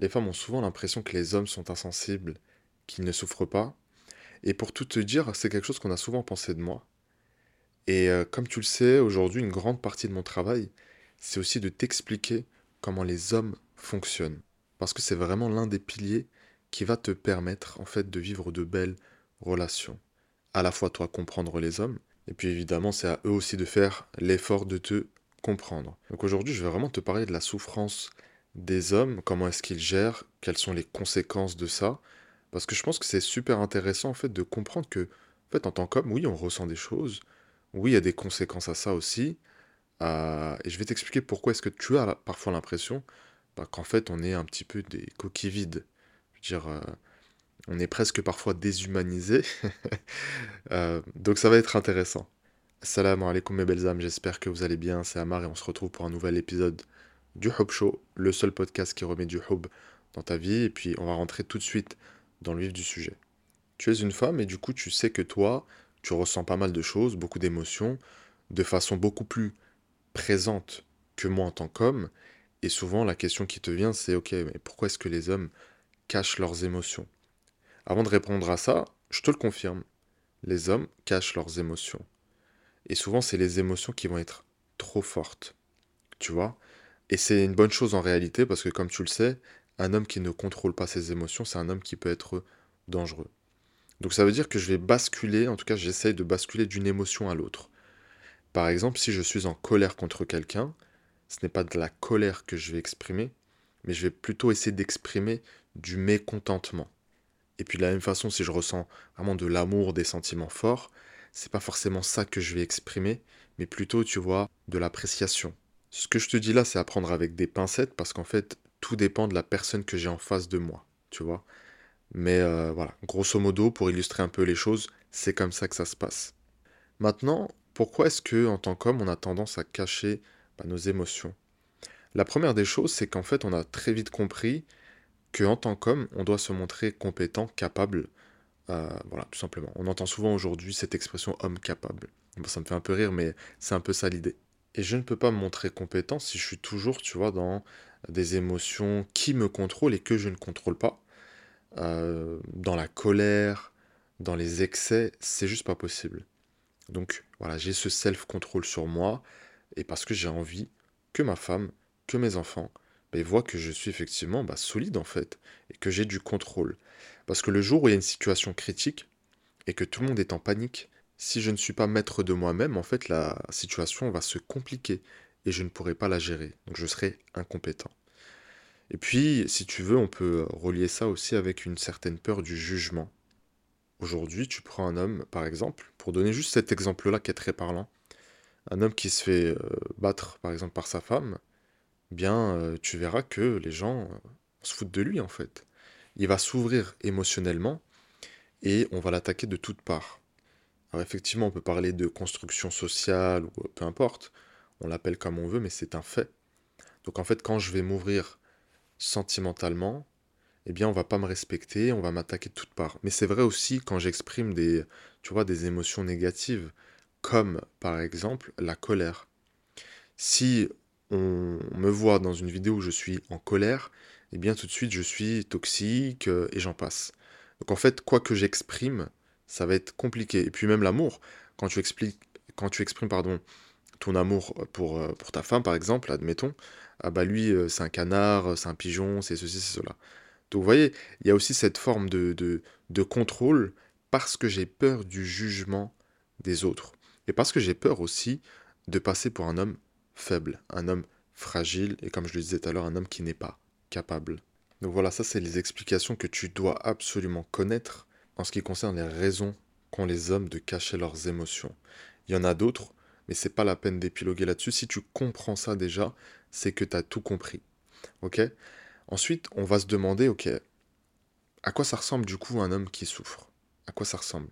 les femmes ont souvent l'impression que les hommes sont insensibles, qu'ils ne souffrent pas. Et pour tout te dire, c'est quelque chose qu'on a souvent pensé de moi. Et euh, comme tu le sais, aujourd'hui, une grande partie de mon travail, c'est aussi de t'expliquer comment les hommes fonctionnent. Parce que c'est vraiment l'un des piliers qui va te permettre en fait de vivre de belles relations. À la fois toi comprendre les hommes, et puis évidemment c'est à eux aussi de faire l'effort de te comprendre. Donc aujourd'hui je vais vraiment te parler de la souffrance des hommes, comment est-ce qu'ils gèrent, quelles sont les conséquences de ça, parce que je pense que c'est super intéressant en fait de comprendre que en fait en tant qu'homme, oui on ressent des choses, oui il y a des conséquences à ça aussi, euh, et je vais t'expliquer pourquoi est-ce que tu as parfois l'impression bah, qu'en fait on est un petit peu des coquilles vides. Je veux dire, euh, on est presque parfois déshumanisé. Euh, donc ça va être intéressant. Salam alaikum mes belles âmes, j'espère que vous allez bien, c'est Amar et on se retrouve pour un nouvel épisode du Hub Show, le seul podcast qui remet du hub dans ta vie et puis on va rentrer tout de suite dans le vif du sujet. Tu es une femme et du coup tu sais que toi, tu ressens pas mal de choses, beaucoup d'émotions, de façon beaucoup plus présente que moi en tant qu'homme et souvent la question qui te vient c'est ok mais pourquoi est-ce que les hommes cachent leurs émotions? Avant de répondre à ça, je te le confirme, les hommes cachent leurs émotions. Et souvent, c'est les émotions qui vont être trop fortes. Tu vois? Et c'est une bonne chose en réalité parce que, comme tu le sais, un homme qui ne contrôle pas ses émotions, c'est un homme qui peut être dangereux. Donc ça veut dire que je vais basculer, en tout cas j'essaye de basculer d'une émotion à l'autre. Par exemple, si je suis en colère contre quelqu'un, ce n'est pas de la colère que je vais exprimer, mais je vais plutôt essayer d'exprimer du mécontentement. Et puis de la même façon, si je ressens vraiment de l'amour, des sentiments forts, c'est pas forcément ça que je vais exprimer, mais plutôt, tu vois, de l'appréciation. Ce que je te dis là, c'est à prendre avec des pincettes parce qu'en fait, tout dépend de la personne que j'ai en face de moi, tu vois. Mais euh, voilà, grosso modo, pour illustrer un peu les choses, c'est comme ça que ça se passe. Maintenant, pourquoi est-ce que, en tant qu'homme, on a tendance à cacher bah, nos émotions? La première des choses, c'est qu'en fait, on a très vite compris que en tant qu'homme, on doit se montrer compétent, capable. Euh, voilà, tout simplement. On entend souvent aujourd'hui cette expression homme capable. ça me fait un peu rire, mais c'est un peu ça l'idée. Et je ne peux pas me montrer compétent si je suis toujours, tu vois, dans des émotions qui me contrôlent et que je ne contrôle pas. Euh, dans la colère, dans les excès, c'est juste pas possible. Donc voilà, j'ai ce self-control sur moi, et parce que j'ai envie que ma femme, que mes enfants, bah, voit que je suis effectivement bah, solide en fait, et que j'ai du contrôle. Parce que le jour où il y a une situation critique, et que tout le monde est en panique, si je ne suis pas maître de moi-même, en fait, la situation va se compliquer, et je ne pourrai pas la gérer. Donc je serai incompétent. Et puis, si tu veux, on peut relier ça aussi avec une certaine peur du jugement. Aujourd'hui, tu prends un homme, par exemple, pour donner juste cet exemple-là qui est très parlant, un homme qui se fait euh, battre, par exemple, par sa femme, bien, euh, tu verras que les gens euh, se foutent de lui en fait. Il va s'ouvrir émotionnellement et on va l'attaquer de toutes parts. Alors effectivement, on peut parler de construction sociale ou peu importe, on l'appelle comme on veut, mais c'est un fait. Donc en fait, quand je vais m'ouvrir sentimentalement, eh bien, on va pas me respecter, on va m'attaquer de toutes parts. Mais c'est vrai aussi quand j'exprime des, tu vois, des émotions négatives, comme par exemple la colère. Si on me voit dans une vidéo où je suis en colère, eh bien tout de suite je suis toxique euh, et j'en passe. Donc en fait, quoi que j'exprime, ça va être compliqué. Et puis même l'amour, quand tu expliques, quand tu exprimes pardon, ton amour pour, euh, pour ta femme par exemple, admettons, ah bah lui euh, c'est un canard, c'est un pigeon, c'est ceci, c'est cela. Donc vous voyez, il y a aussi cette forme de, de, de contrôle parce que j'ai peur du jugement des autres. Et parce que j'ai peur aussi de passer pour un homme faible, un homme fragile et comme je le disais tout à l'heure, un homme qui n'est pas capable. Donc voilà, ça c'est les explications que tu dois absolument connaître en ce qui concerne les raisons qu'ont les hommes de cacher leurs émotions. Il y en a d'autres, mais c'est pas la peine d'épiloguer là-dessus. Si tu comprends ça déjà, c'est que tu as tout compris. OK? Ensuite, on va se demander OK, à quoi ça ressemble du coup un homme qui souffre? À quoi ça ressemble?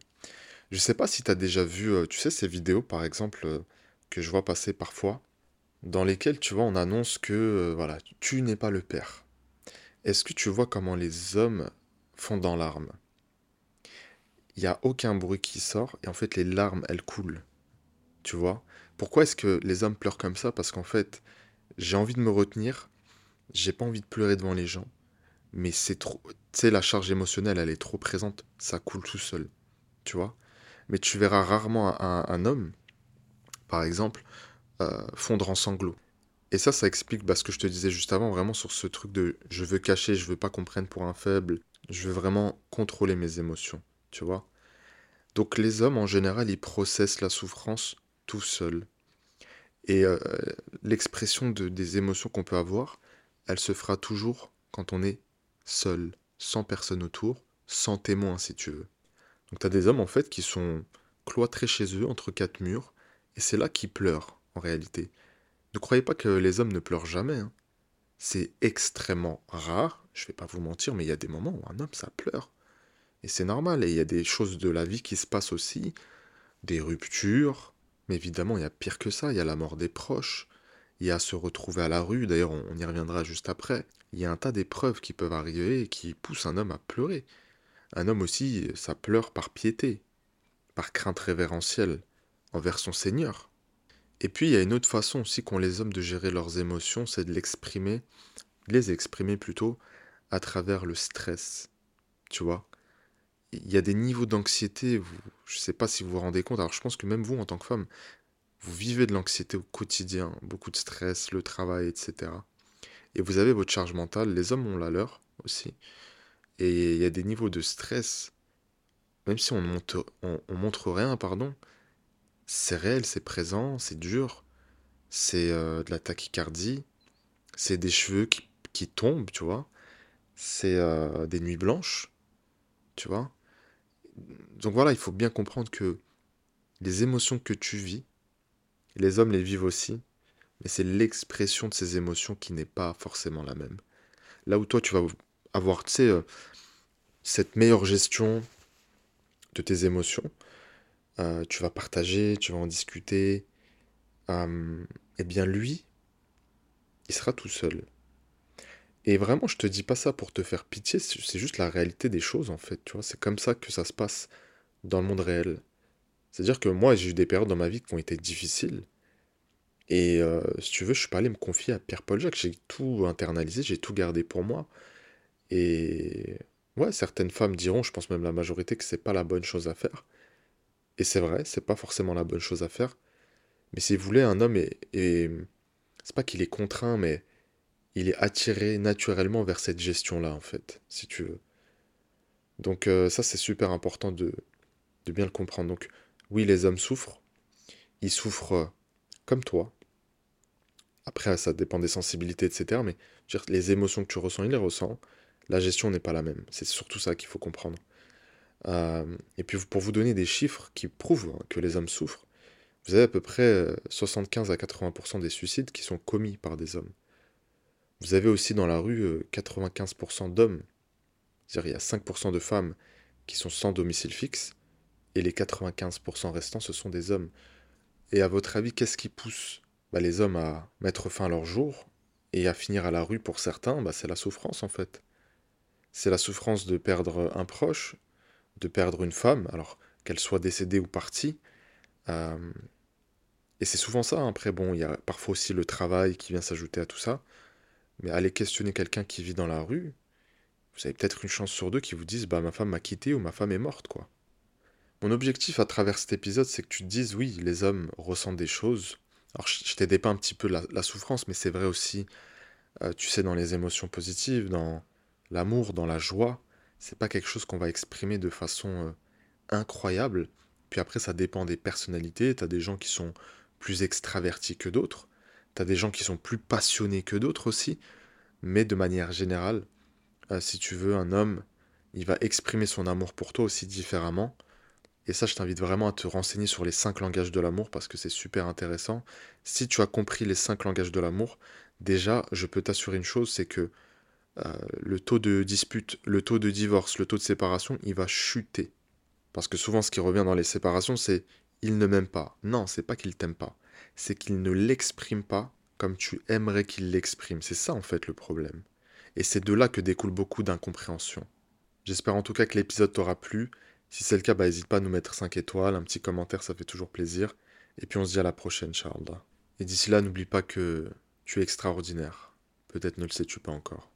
Je sais pas si tu as déjà vu, euh, tu sais, ces vidéos par exemple euh, que je vois passer parfois dans lesquels, tu vois, on annonce que, euh, voilà, tu n'es pas le père. Est-ce que tu vois comment les hommes font dans larmes Il n'y a aucun bruit qui sort et en fait les larmes, elles coulent. Tu vois? Pourquoi est-ce que les hommes pleurent comme ça? Parce qu'en fait, j'ai envie de me retenir, j'ai pas envie de pleurer devant les gens, mais c'est trop. Tu la charge émotionnelle, elle est trop présente, ça coule tout seul. Tu vois? Mais tu verras rarement un, homme, par exemple, euh, fondre en sanglots. Et ça, ça explique bah, ce que je te disais juste avant, vraiment sur ce truc de je veux cacher, je veux pas qu'on prenne pour un faible, je veux vraiment contrôler mes émotions, tu vois. Donc les hommes, en général, ils processent la souffrance tout seuls. Et euh, l'expression de, des émotions qu'on peut avoir, elle se fera toujours quand on est seul, sans personne autour, sans témoin si tu veux. Donc tu as des hommes en fait qui sont cloîtrés chez eux entre quatre murs, et c'est là qu'ils pleurent en réalité. Ne croyez pas que les hommes ne pleurent jamais. Hein. C'est extrêmement rare, je vais pas vous mentir, mais il y a des moments où un homme ça pleure. Et c'est normal, et il y a des choses de la vie qui se passent aussi, des ruptures, mais évidemment il y a pire que ça, il y a la mort des proches, il y a se retrouver à la rue, d'ailleurs on, y reviendra juste après, il y a un tas d'épreuves qui peuvent arriver et qui poussent un homme à pleurer. Un homme aussi, ça pleure par piété, par crainte révérentielle envers son Seigneur. Et puis il y a une autre façon aussi qu'ont les hommes de gérer leurs émotions, c'est de l'exprimer, les exprimer plutôt, à travers le stress. Tu vois Il y a des niveaux d'anxiété, je ne sais pas si vous vous rendez compte, alors je pense que même vous en tant que femme, vous vivez de l'anxiété au quotidien, beaucoup de stress, le travail, etc. Et vous avez votre charge mentale, les hommes ont la leur aussi. Et il y a des niveaux de stress, même si on montre, on montre rien, pardon, c'est réel, c'est présent, c'est dur, c'est euh, de la tachycardie, c'est des cheveux qui, tombent, tu vois, c'est euh, des nuits blanches, tu vois. Donc voilà, il faut bien comprendre que les émotions que tu vis, les hommes les vivent aussi, mais c'est l'expression de ces émotions qui n'est pas forcément la même. Là où toi, tu vas avoir, euh, cette meilleure gestion de tes émotions, euh, tu vas partager, tu vas en discuter, euh, eh bien lui, il sera tout seul. Et vraiment, je te dis pas ça pour te faire pitié, c'est juste la réalité des choses en fait, tu vois, c'est comme ça que ça se passe dans le monde réel. C'est-à-dire que moi, j'ai eu des périodes dans ma vie qui ont été difficiles. Et euh, si tu veux, je suis pas allé me confier à Pierre-Paul Jacques, j'ai tout internalisé, j'ai tout gardé pour moi. Et ouais, certaines femmes diront, je pense même la majorité, que c'est pas la bonne chose à faire. Et c'est vrai, c'est pas forcément la bonne chose à faire. Mais si vous voulez, un homme est. C'est pas qu'il est contraint, mais il est attiré naturellement vers cette gestion-là, en fait, si tu veux. Donc, euh, ça, c'est super important de, bien le comprendre. Donc, oui, les hommes souffrent. Ils souffrent euh, comme toi. Après, ça dépend des sensibilités, etc. Mais les émotions que tu ressens, il les ressent. La gestion n'est pas la même. C'est surtout ça qu'il faut comprendre. Euh, et puis pour vous donner des chiffres qui prouvent hein, que les hommes souffrent, vous avez à peu près 75 euh, à 80% des suicides qui sont commis par des hommes. Vous avez aussi dans la rue 95% euh, d'hommes, c'est-à-dire il y a 5% de femmes qui sont sans domicile fixe, et les 95% restants, ce sont des hommes. Et à votre avis, qu'est-ce qui pousse bah, les hommes à mettre fin à leur jour et à finir à la rue pour certains? Bah, C'est la souffrance en fait. C'est la souffrance de perdre un proche, de perdre une femme, alors qu'elle soit décédée ou partie. Euh, et c'est souvent ça. Hein. Après, bon, il y a parfois aussi le travail qui vient s'ajouter à tout ça. Mais aller questionner quelqu'un qui vit dans la rue, vous avez peut-être une chance sur deux qui vous disent bah ma femme m'a quitté ou ma femme est morte quoi. Mon objectif à travers cet épisode, c'est que tu te dises oui, les hommes ressentent des choses. Alors je, t'ai dépeint un petit peu la, souffrance, mais c'est vrai aussi, euh, tu sais, dans les émotions positives, dans l'amour, dans la joie c'est pas quelque chose qu'on va exprimer de façon euh, incroyable. Puis après, ça dépend des personnalités. T'as des gens qui sont plus extravertis que d'autres. T'as des gens qui sont plus passionnés que d'autres aussi. Mais de manière générale, euh, si tu veux, un homme, il va exprimer son amour pour toi aussi différemment. Et ça, je t'invite vraiment à te renseigner sur les cinq langages de l'amour parce que c'est super intéressant. Si tu as compris les cinq langages de l'amour, déjà, je peux t'assurer une chose, c'est que euh, le taux de dispute, le taux de divorce, le taux de séparation, il va chuter. Parce que souvent, ce qui revient dans les séparations, c'est il ne m'aime pas. Non, c'est pas qu'il t'aime pas. C'est qu'il ne l'exprime pas comme tu aimerais qu'il l'exprime. C'est ça, en fait, le problème. Et c'est de là que découle beaucoup d'incompréhension. J'espère en tout cas que l'épisode t'aura plu. Si c'est le cas, bah, n'hésite pas à nous mettre 5 étoiles, un petit commentaire, ça fait toujours plaisir. Et puis on se dit à la prochaine, Charles. Et d'ici là, n'oublie pas que tu es extraordinaire. Peut-être ne le sais-tu pas encore.